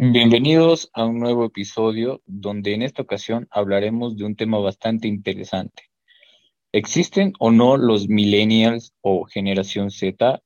Bienvenidos a un nuevo episodio donde en esta ocasión hablaremos de un tema bastante interesante. ¿Existen o no los millennials o generación Z?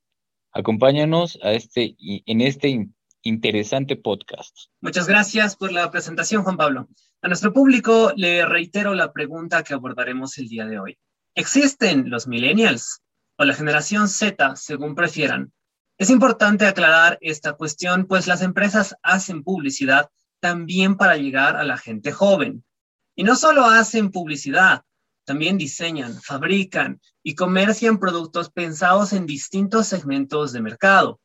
Acompáñanos a este, en este interesante podcast. Muchas gracias por la presentación, Juan Pablo. A nuestro público le reitero la pregunta que abordaremos el día de hoy. ¿Existen los millennials o la generación Z, según prefieran? Es importante aclarar esta cuestión, pues las empresas hacen publicidad también para llegar a la gente joven. Y no solo hacen publicidad, también diseñan, fabrican y comercian productos pensados en distintos segmentos de mercado.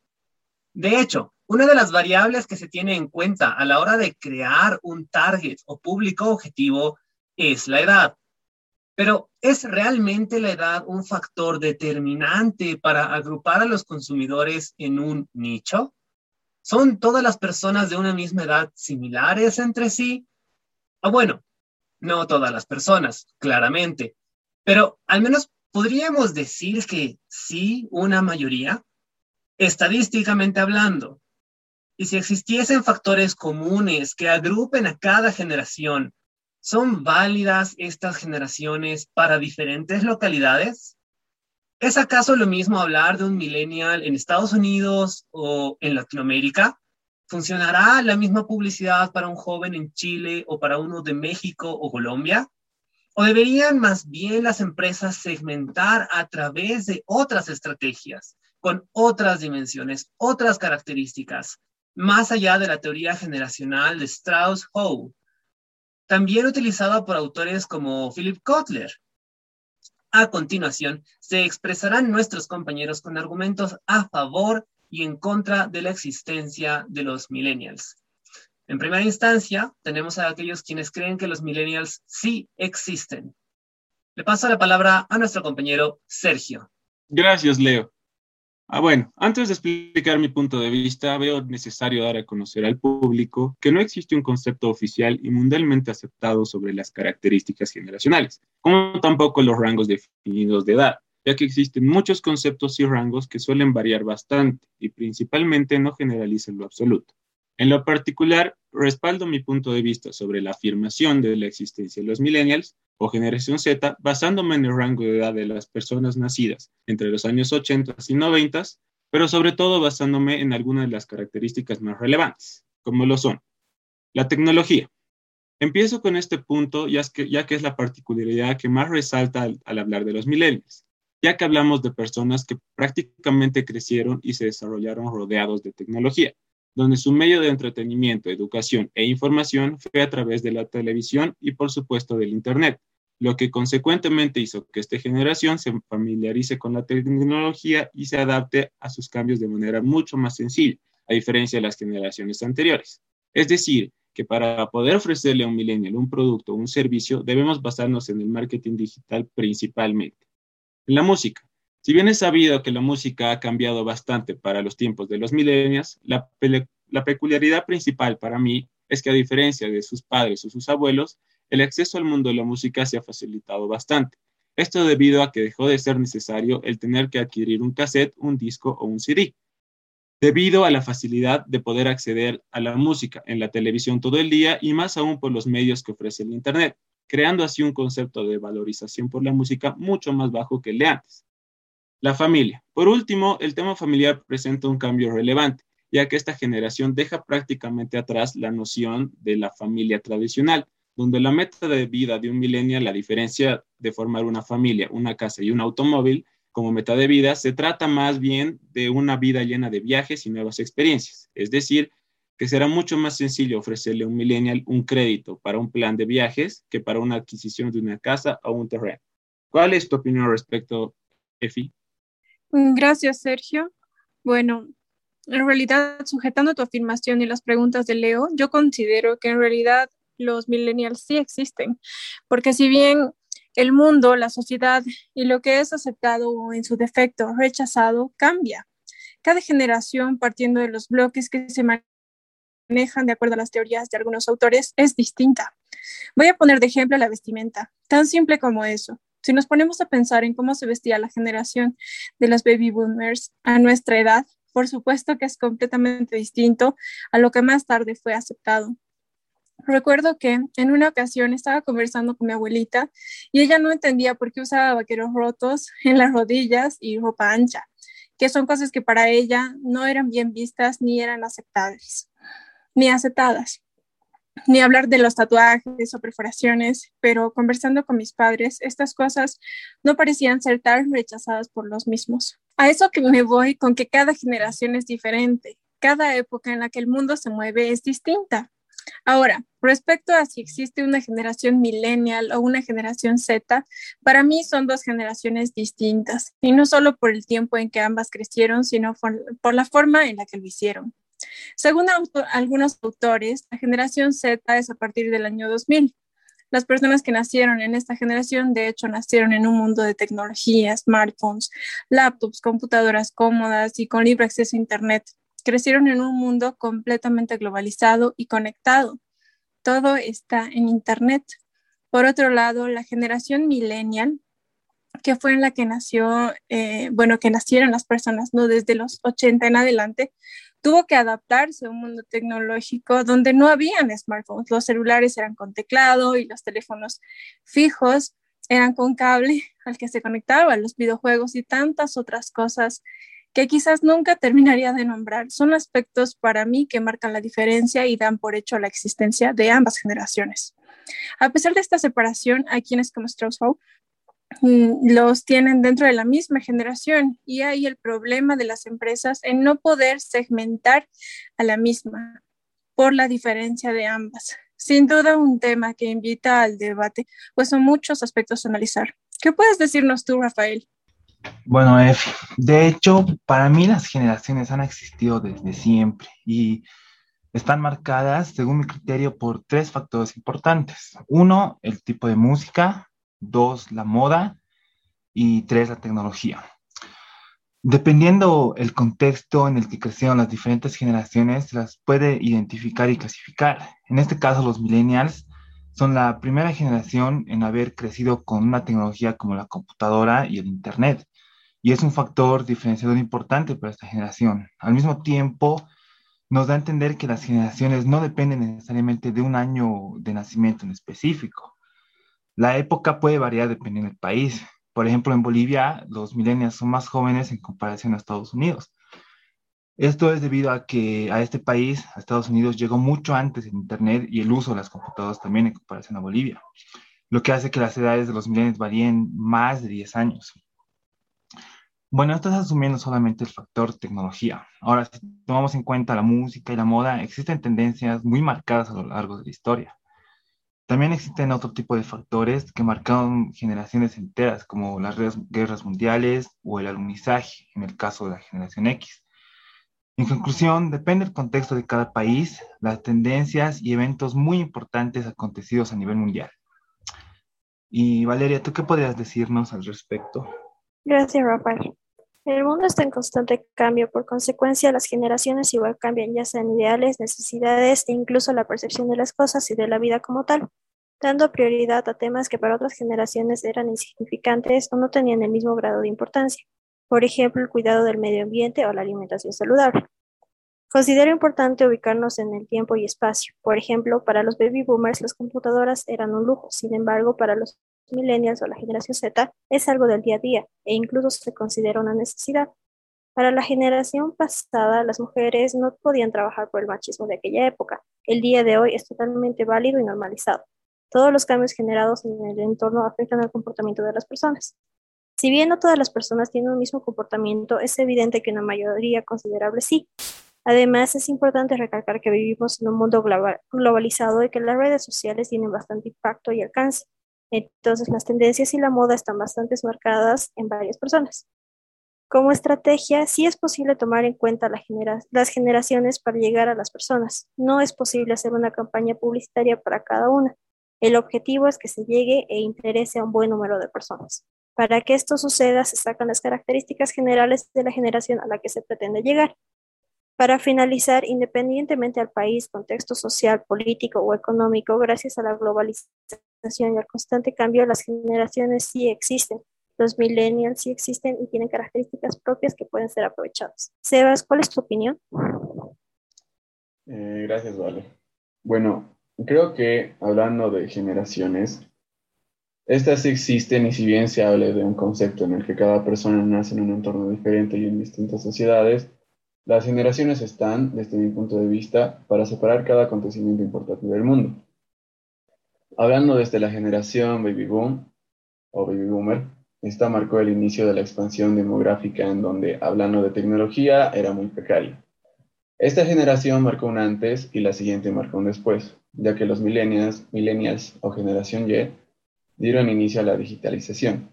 De hecho, una de las variables que se tiene en cuenta a la hora de crear un target o público objetivo es la edad. Pero ¿es realmente la edad un factor determinante para agrupar a los consumidores en un nicho? ¿Son todas las personas de una misma edad similares entre sí? Ah, bueno, no todas las personas, claramente, pero al menos podríamos decir que sí, una mayoría. Estadísticamente hablando, y si existiesen factores comunes que agrupen a cada generación, ¿son válidas estas generaciones para diferentes localidades? ¿Es acaso lo mismo hablar de un millennial en Estados Unidos o en Latinoamérica? ¿Funcionará la misma publicidad para un joven en Chile o para uno de México o Colombia? ¿O deberían más bien las empresas segmentar a través de otras estrategias, con otras dimensiones, otras características, más allá de la teoría generacional de Strauss-Howe, también utilizada por autores como Philip Kotler. A continuación, se expresarán nuestros compañeros con argumentos a favor y en contra de la existencia de los millennials. En primera instancia, tenemos a aquellos quienes creen que los millennials sí existen. Le paso la palabra a nuestro compañero Sergio. Gracias, Leo. Ah, bueno, antes de explicar mi punto de vista, veo necesario dar a conocer al público que no existe un concepto oficial y mundialmente aceptado sobre las características generacionales, como tampoco los rangos definidos de edad, ya que existen muchos conceptos y rangos que suelen variar bastante y principalmente no generalizan lo absoluto. En lo particular, respaldo mi punto de vista sobre la afirmación de la existencia de los millennials o generación Z basándome en el rango de edad de las personas nacidas entre los años 80 y 90, pero sobre todo basándome en algunas de las características más relevantes, como lo son la tecnología. Empiezo con este punto ya, que, ya que es la particularidad que más resalta al, al hablar de los millennials, ya que hablamos de personas que prácticamente crecieron y se desarrollaron rodeados de tecnología donde su medio de entretenimiento, educación e información fue a través de la televisión y por supuesto del Internet, lo que consecuentemente hizo que esta generación se familiarice con la tecnología y se adapte a sus cambios de manera mucho más sencilla, a diferencia de las generaciones anteriores. Es decir, que para poder ofrecerle a un millennial un producto o un servicio, debemos basarnos en el marketing digital principalmente. En la música, si bien es sabido que la música ha cambiado bastante para los tiempos de los millennials, la, la peculiaridad principal para mí es que a diferencia de sus padres o sus abuelos, el acceso al mundo de la música se ha facilitado bastante. Esto debido a que dejó de ser necesario el tener que adquirir un cassette, un disco o un CD. Debido a la facilidad de poder acceder a la música en la televisión todo el día y más aún por los medios que ofrece el Internet, creando así un concepto de valorización por la música mucho más bajo que el de antes. La familia. Por último, el tema familiar presenta un cambio relevante, ya que esta generación deja prácticamente atrás la noción de la familia tradicional, donde la meta de vida de un millennial, la diferencia de formar una familia, una casa y un automóvil como meta de vida, se trata más bien de una vida llena de viajes y nuevas experiencias. Es decir, que será mucho más sencillo ofrecerle a un millennial un crédito para un plan de viajes que para una adquisición de una casa o un terreno. ¿Cuál es tu opinión respecto, Efi? Mm, gracias, Sergio. Bueno, en realidad, sujetando tu afirmación y las preguntas de Leo, yo considero que en realidad los millennials sí existen, porque si bien el mundo, la sociedad y lo que es aceptado o en su defecto rechazado cambia. Cada generación, partiendo de los bloques que se manejan de acuerdo a las teorías de algunos autores, es distinta. Voy a poner de ejemplo la vestimenta, tan simple como eso. Si nos ponemos a pensar en cómo se vestía la generación de los baby boomers a nuestra edad, por supuesto que es completamente distinto a lo que más tarde fue aceptado. Recuerdo que en una ocasión estaba conversando con mi abuelita y ella no entendía por qué usaba vaqueros rotos en las rodillas y ropa ancha, que son cosas que para ella no eran bien vistas ni eran aceptables, ni aceptadas. Ni hablar de los tatuajes o perforaciones, pero conversando con mis padres, estas cosas no parecían ser tan rechazadas por los mismos. A eso que me voy con que cada generación es diferente, cada época en la que el mundo se mueve es distinta. Ahora, respecto a si existe una generación millennial o una generación Z, para mí son dos generaciones distintas, y no solo por el tiempo en que ambas crecieron, sino por, la forma en la que lo hicieron. Según algunos autores, la generación Z es a partir del año 2000. Las personas que nacieron en esta generación, de hecho, nacieron en un mundo de tecnología, smartphones, laptops, computadoras cómodas y con libre acceso a Internet crecieron en un mundo completamente globalizado y conectado. Todo está en Internet. Por otro lado, la generación millennial, que fue en la que nació, eh, bueno, que nacieron las personas, ¿no? Desde los 80 en adelante, tuvo que adaptarse a un mundo tecnológico donde no habían smartphones. Los celulares eran con teclado y los teléfonos fijos eran con cable al que se conectaban los videojuegos y tantas otras cosas que quizás nunca terminaría de nombrar, son aspectos para mí que marcan la diferencia y dan por hecho la existencia de ambas generaciones. A pesar de esta separación, hay quienes como strauss mm, los tienen dentro de la misma generación y hay el problema de las empresas en no poder segmentar a la misma por la diferencia de ambas. Sin duda un tema que invita al debate, pues son muchos aspectos a analizar. ¿Qué puedes decirnos tú, Rafael? Bueno, de hecho, para mí las generaciones han existido desde siempre y están marcadas, según mi criterio, por tres factores importantes. Uno, el tipo de música. Dos, la moda. Y tres, la tecnología. Dependiendo el contexto en el que crecieron las diferentes generaciones, las puede identificar y clasificar. En este caso, los millennials son la primera generación en haber crecido con una tecnología como la computadora y el Internet. Y es un factor diferenciador importante para esta generación. Al mismo tiempo, nos da a entender que las generaciones no dependen necesariamente de un año de nacimiento en específico. La época puede variar dependiendo del país. Por ejemplo, en Bolivia, los millennials son más jóvenes en comparación a Estados Unidos. Esto es debido a que a este país, a Estados Unidos, llegó mucho antes el Internet y el uso de las computadoras también en comparación a Bolivia, lo que hace que las edades de los milenios varíen más de 10 años. Bueno, esto es asumiendo solamente el factor tecnología. Ahora, si tomamos en cuenta la música y la moda, existen tendencias muy marcadas a lo largo de la historia. También existen otro tipo de factores que marcaron generaciones enteras, como las guerras mundiales o el alunizaje, en el caso de la generación X. En conclusión, depende del contexto de cada país, las tendencias y eventos muy importantes acontecidos a nivel mundial. Y Valeria, ¿tú qué podrías decirnos al respecto? Gracias, Rafael. El mundo está en constante cambio, por consecuencia las generaciones igual cambian, ya sean ideales, necesidades e incluso la percepción de las cosas y de la vida como tal, dando prioridad a temas que para otras generaciones eran insignificantes o no tenían el mismo grado de importancia por ejemplo, el cuidado del medio ambiente o la alimentación saludable. Considero importante ubicarnos en el tiempo y espacio. Por ejemplo, para los baby boomers las computadoras eran un lujo, sin embargo, para los millennials o la generación Z es algo del día a día e incluso se considera una necesidad. Para la generación pasada, las mujeres no podían trabajar por el machismo de aquella época. El día de hoy es totalmente válido y normalizado. Todos los cambios generados en el entorno afectan al comportamiento de las personas. Si bien no todas las personas tienen un mismo comportamiento, es evidente que una mayoría considerable sí. Además, es importante recalcar que vivimos en un mundo globalizado y que las redes sociales tienen bastante impacto y alcance. Entonces, las tendencias y la moda están bastante marcadas en varias personas. Como estrategia, sí es posible tomar en cuenta las generaciones para llegar a las personas. No es posible hacer una campaña publicitaria para cada una. El objetivo es que se llegue e interese a un buen número de personas. Para que esto suceda, se sacan las características generales de la generación a la que se pretende llegar. Para finalizar, independientemente al país, contexto social, político o económico, gracias a la globalización y al constante cambio, las generaciones sí existen los millennials sí existen y tienen características propias que pueden ser aprovechadas. Sebas, ¿cuál es tu opinión? Eh, gracias, Vale. Bueno, creo que hablando de generaciones, estas existen y si bien se hable de un concepto en el que cada persona nace en un entorno diferente y en distintas sociedades, las generaciones están, desde mi punto de vista, para separar cada acontecimiento importante del mundo. Hablando desde la generación baby boom o baby boomer, esta marcó el inicio de la expansión demográfica en donde, hablando de tecnología, era muy precario. Esta generación marcó un antes y la siguiente marcó un después, ya que los millennials, millennials o generación Y dieron inicio a la digitalización.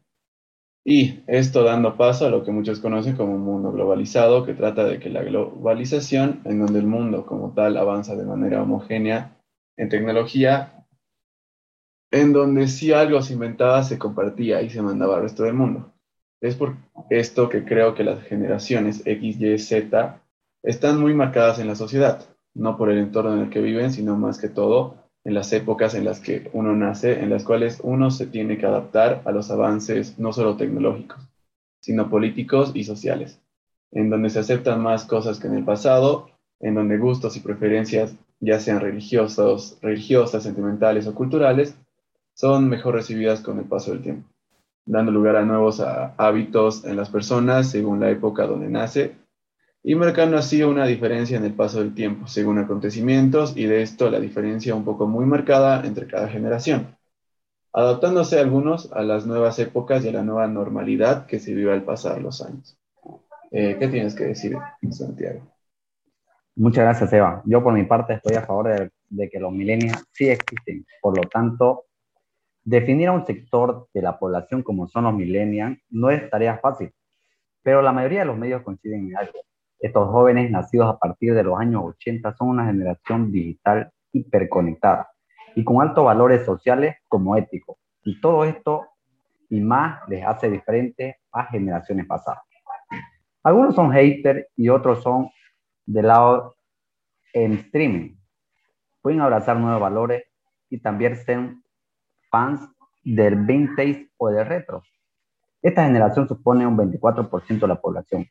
Y esto dando paso a lo que muchos conocen como un mundo globalizado, que trata de que la globalización, en donde el mundo como tal avanza de manera homogénea en tecnología, en donde si algo se inventaba se compartía y se mandaba al resto del mundo. Es por esto que creo que las generaciones X, Y, Z están muy marcadas en la sociedad, no por el entorno en el que viven, sino más que todo en las épocas en las que uno nace, en las cuales uno se tiene que adaptar a los avances no solo tecnológicos, sino políticos y sociales, en donde se aceptan más cosas que en el pasado, en donde gustos y preferencias, ya sean religiosos, religiosas, sentimentales o culturales, son mejor recibidas con el paso del tiempo, dando lugar a nuevos hábitos en las personas según la época donde nace y marcando así una diferencia en el paso del tiempo según acontecimientos y de esto la diferencia un poco muy marcada entre cada generación, adaptándose algunos a las nuevas épocas y a la nueva normalidad que se vive al pasar los años. Eh, ¿Qué tienes que decir, Santiago? Muchas gracias, Eva. Yo por mi parte estoy a favor de, de que los milenios sí existen. Por lo tanto, Definir a un sector de la población como son los millennials no es tarea fácil, pero la mayoría de los medios coinciden en algo. Estos jóvenes nacidos a partir de los años 80 son una generación digital hiperconectada y con altos valores sociales como éticos. Y todo esto y más les hace diferentes a generaciones pasadas. Algunos son haters y otros son del lado en streaming. Pueden abrazar nuevos valores y también ser fans del vintage o del retro. Esta generación supone un 24% de la población.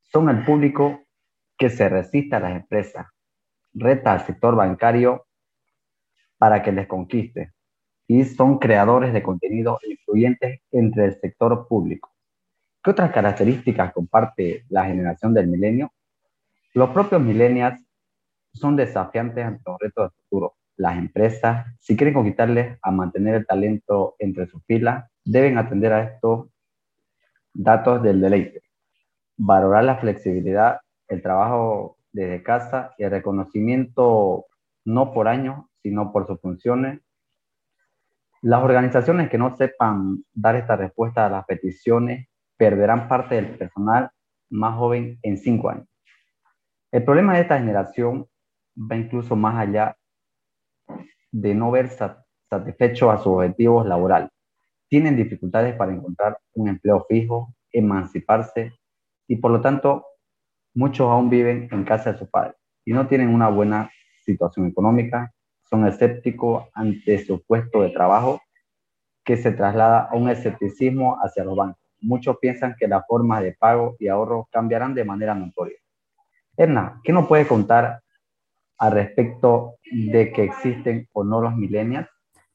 Son el público que se resiste a las empresas, reta al sector bancario para que les conquiste y son creadores de contenido influyentes entre el sector público. ¿Qué otras características comparte la generación del milenio? Los propios millennials son desafiantes ante los retos del futuro las empresas, si quieren conquistarles a mantener el talento entre sus filas, deben atender a estos datos del deleite, valorar la flexibilidad, el trabajo desde casa y el reconocimiento no por años, sino por sus funciones. Las organizaciones que no sepan dar esta respuesta a las peticiones perderán parte del personal más joven en cinco años. El problema de esta generación va incluso más allá de no ver satisfecho a sus objetivos laborales. Tienen dificultades para encontrar un empleo fijo, emanciparse y por lo tanto muchos aún viven en casa de su padre y no tienen una buena situación económica, son escépticos ante su puesto de trabajo que se traslada a un escepticismo hacia los bancos. Muchos piensan que las formas de pago y ahorro cambiarán de manera notoria. Erna, ¿qué nos puede contar al respecto de que existen o no los millennials?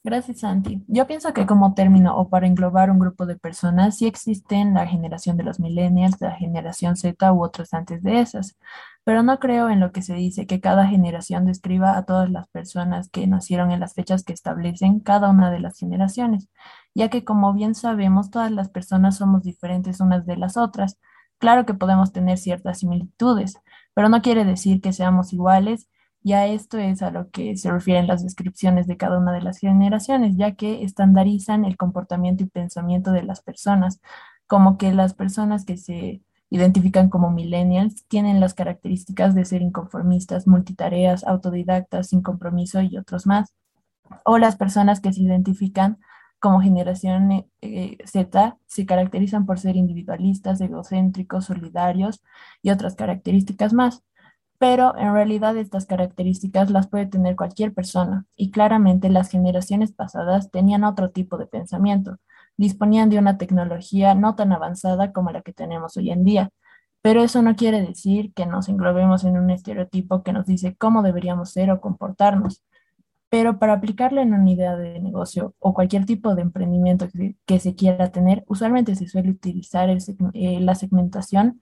Gracias, Santi. Yo pienso que como término o para englobar un grupo de personas, sí existen la generación de los millennials, la generación Z u otros antes de esas, pero no creo en lo que se dice que cada generación describa a todas las personas que nacieron en las fechas que establecen cada una de las generaciones, ya que como bien sabemos, todas las personas somos diferentes unas de las otras. Claro que podemos tener ciertas similitudes, pero no quiere decir que seamos iguales ya esto es a lo que se refieren las descripciones de cada una de las generaciones, ya que estandarizan el comportamiento y pensamiento de las personas, como que las personas que se identifican como millennials tienen las características de ser inconformistas, multitareas, autodidactas, sin compromiso y otros más. O las personas que se identifican como generación eh, Z se caracterizan por ser individualistas, egocéntricos, solidarios y otras características más. Pero en realidad estas características las puede tener cualquier persona y claramente las generaciones pasadas tenían otro tipo de pensamiento disponían de una tecnología no tan avanzada como la que tenemos hoy en día. Pero eso no quiere decir que nos englobemos en un estereotipo que nos dice cómo deberíamos ser o comportarnos. Pero para aplicarlo en una idea de negocio o cualquier tipo de emprendimiento que, se quiera tener, usualmente se suele utilizar eh, la segmentación,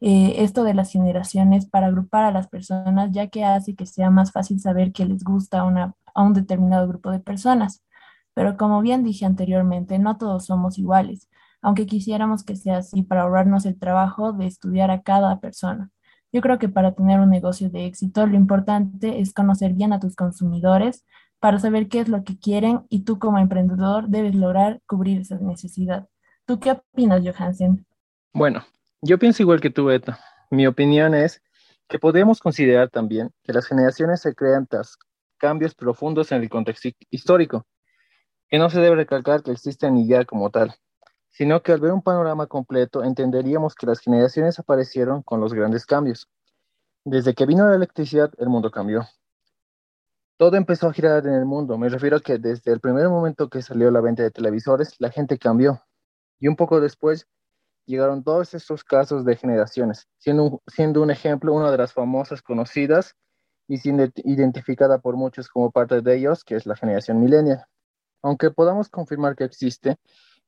eh, esto de las generaciones, para agrupar a las personas, ya que hace que sea más fácil saber qué les gusta a un determinado grupo de personas. Pero como bien dije anteriormente, no todos somos iguales, aunque quisiéramos que sea así para ahorrarnos el trabajo de estudiar a cada persona. Yo creo que para tener un negocio de éxito, lo importante es conocer bien a tus consumidores para saber qué es lo que quieren y tú como emprendedor debes lograr cubrir esa necesidad. ¿Tú qué opinas, Johansen? Bueno, yo pienso igual que tú, Beta. Mi opinión es que podemos considerar también que las generaciones se crean tras cambios profundos en el contexto histórico que no se debe recalcar que existen idea como tal, sino que al ver un panorama completo entenderíamos que las generaciones aparecieron con los grandes cambios. Desde que vino la electricidad, el mundo cambió. Todo empezó a girar en el mundo. Me refiero a que desde el primer momento que salió la venta de televisores, la gente cambió. Y un poco después llegaron todos estos casos de generaciones, siendo un, siendo un ejemplo una de las famosas conocidas y siendo identificada por muchos como parte de ellos, que es la generación millennial. Aunque podamos confirmar que existe,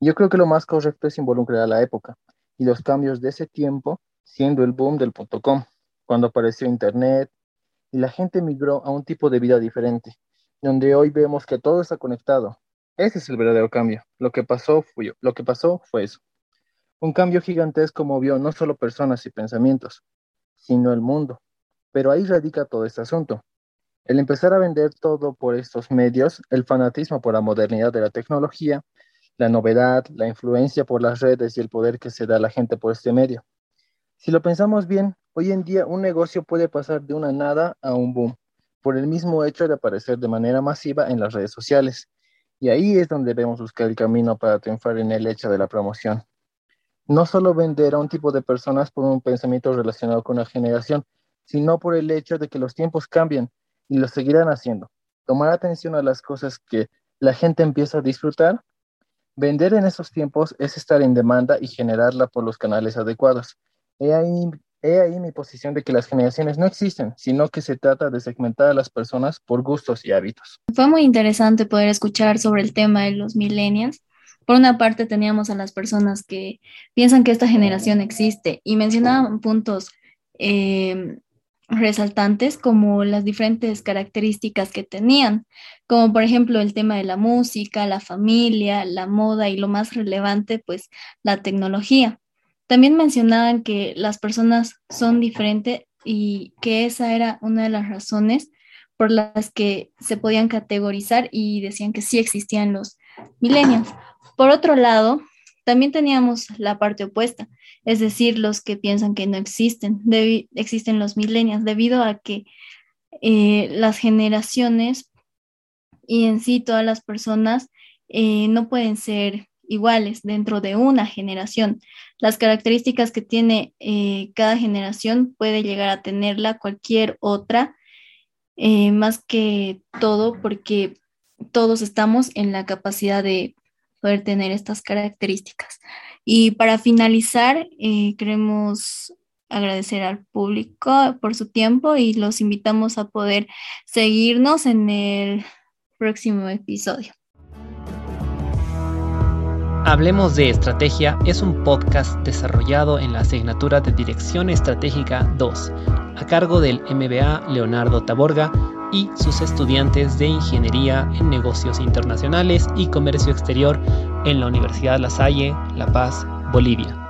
yo creo que lo más correcto es involucrar a la época y los cambios de ese tiempo, siendo el boom del .com, cuando apareció Internet y la gente migró a un tipo de vida diferente, donde hoy vemos que todo está conectado. Ese es el verdadero cambio. Lo que pasó fue, lo que pasó fue eso. Un cambio gigantesco movió no solo personas y pensamientos, sino el mundo. Pero ahí radica todo este asunto. El empezar a vender todo por estos medios, el fanatismo por la modernidad de la tecnología, la novedad, la influencia por las redes y el poder que se da a la gente por este medio. Si lo pensamos bien, hoy en día un negocio puede pasar de una nada a un boom, por el mismo hecho de aparecer de manera masiva en las redes sociales. Y ahí es donde debemos buscar el camino para triunfar en el hecho de la promoción. No solo vender a un tipo de personas por un pensamiento relacionado con una generación, sino por el hecho de que los tiempos cambian y lo seguirán haciendo. Tomar atención a las cosas que la gente empieza a disfrutar. Vender en esos tiempos es estar en demanda y generarla por los canales adecuados. He ahí, he ahí mi posición de que las generaciones no existen, sino que se trata de segmentar a las personas por gustos y hábitos. Fue muy interesante poder escuchar sobre el tema de los millennials. Por una parte teníamos a las personas que piensan que esta generación existe y mencionaban puntos eh, resaltantes como las diferentes características que tenían, como por ejemplo el tema de la música, la familia, la moda y lo más relevante, pues la tecnología. También mencionaban que las personas son diferentes y que esa era una de las razones por las que se podían categorizar y decían que sí existían los millennials. Por otro lado, también teníamos la parte opuesta, es decir, los que piensan que no existen, existen los millennials, debido a que eh, las generaciones y en sí todas las personas eh, no pueden ser iguales dentro de una generación. Las características que tiene eh, cada generación puede llegar a tenerla cualquier otra, más que todo porque todos estamos en la capacidad de poder tener estas características. Y para finalizar, eh, queremos agradecer al público por su tiempo y los invitamos a poder seguirnos en el próximo episodio. Hablemos de Estrategia es un podcast desarrollado en la asignatura de Dirección Estratégica 2, a cargo del MBA Leonardo Taborga y sus estudiantes de Ingeniería en Negocios Internacionales y Comercio Exterior en la Universidad La Salle, La Paz, Bolivia.